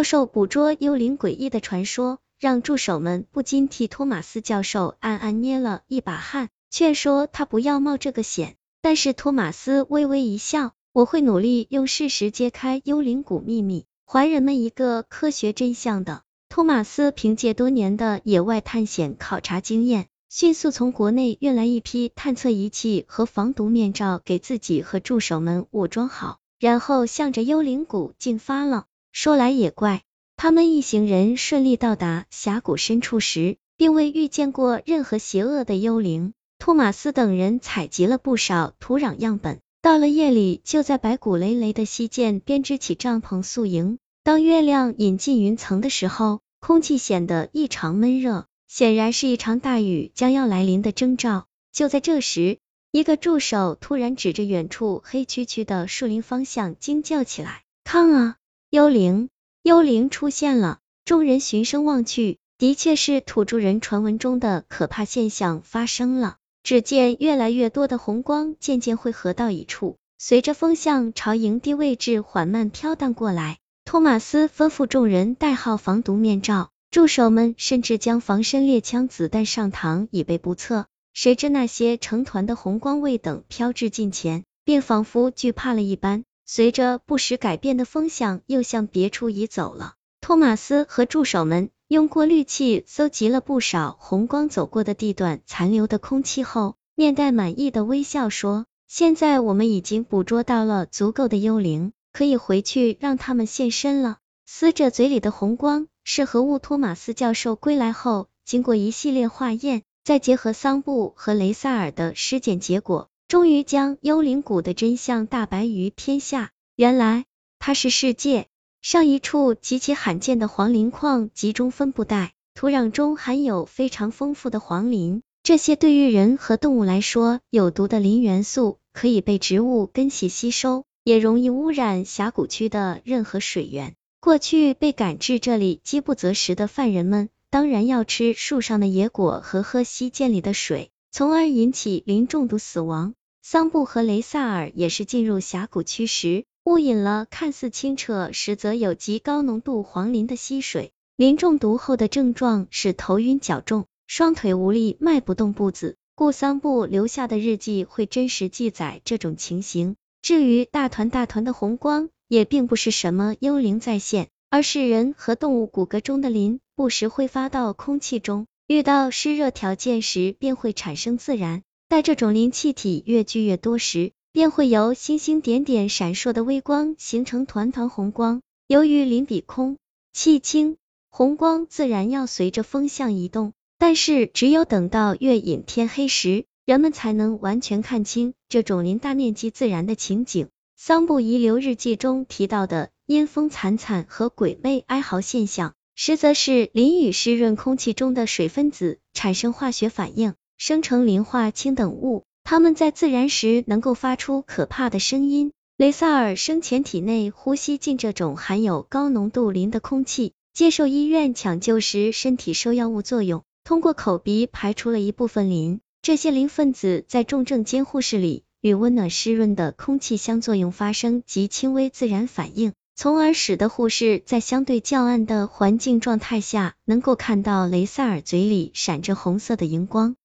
教授捕捉幽灵诡异的传说，让助手们不禁替托马斯教授暗暗捏了一把汗，劝说他不要冒这个险。但是托马斯微微一笑，我会努力用事实揭开幽灵谷秘密，还人们一个科学真相的。托马斯凭借多年的野外探险考察经验，迅速从国内运来一批探测仪器和防毒面罩，给自己和助手们武装好，然后向着幽灵谷进发了。说来也怪，他们一行人顺利到达峡谷深处时，并未遇见过任何邪恶的幽灵。托马斯等人采集了不少土壤样本，到了夜里，就在白骨累累的溪涧编织起帐篷宿营。当月亮隐进云层的时候，空气显得异常闷热，显然是一场大雨将要来临的征兆。就在这时，一个助手突然指着远处黑黢黢的树林方向惊叫起来：“看啊，幽灵！幽灵出现了！”众人循声望去，的确是土著人传闻中的可怕现象发生了。只见越来越多的红光渐渐汇合到一处，随着风向朝营地位置缓慢飘荡过来。托马斯吩咐众人戴好防毒面罩，助手们甚至将防身猎枪子弹上膛，以备不测。谁知那些成团的红光未等飘至近前，便仿佛惧怕了一般，随着不时改变的风向，又向别处移走了。托马斯和助手们用过滤器搜集了不少红光走过的地段残留的空气后，面带满意的微笑说：“现在我们已经捕捉到了足够的幽灵。”可以回去让他们现身了。死者嘴里的红光是何物？托马斯教授归来后，经过一系列化验，再结合桑布和雷萨尔的尸检结果，终于将幽灵谷的真相大白于天下。原来，它是世界上一处极其罕见的黄磷矿集中分布带，土壤中含有非常丰富的黄磷。这些对于人和动物来说有毒的磷元素，可以被植物根系吸收。也容易污染峡谷区的任何水源。过去被赶至这里饥不择食的犯人们，当然要吃树上的野果和喝溪涧里的水，从而引起磷中毒死亡。桑布和雷萨尔也是进入峡谷区时，误饮了看似清澈，实则有极高浓度黄磷的溪水。磷中毒后的症状是头晕脚重、双腿无力、迈不动步子。故桑布留下的日记会真实记载这种情形。至于大团大团的红光，也并不是什么幽灵再现，而是人和动物骨骼中的磷不时挥发到空气中，遇到湿热条件时便会产生自燃。待这种磷气体越聚越多时，便会由星星点点闪烁的微光形成团团红光。由于磷比空气轻，红光自然要随着风向移动。但是只有等到月隐天黑时，人们才能完全看清这种磷大面积自然的情景。桑布遗留日记中提到的阴风惨惨和鬼魅哀嚎现象，实则是磷与湿润空气中的水分子产生化学反应，生成磷化氢等物。它们在自燃时能够发出可怕的声音。雷萨尔生前体内呼吸进这种含有高浓度磷的空气，接受医院抢救时，身体受药物作用，通过口鼻排出了一部分磷。这些磷分子在重症监护室里与温暖湿润的空气相作用，发生极轻微自燃反应，从而使得护士在相对较暗的环境状态下能够看到雷萨尔嘴里闪着红色的荧光。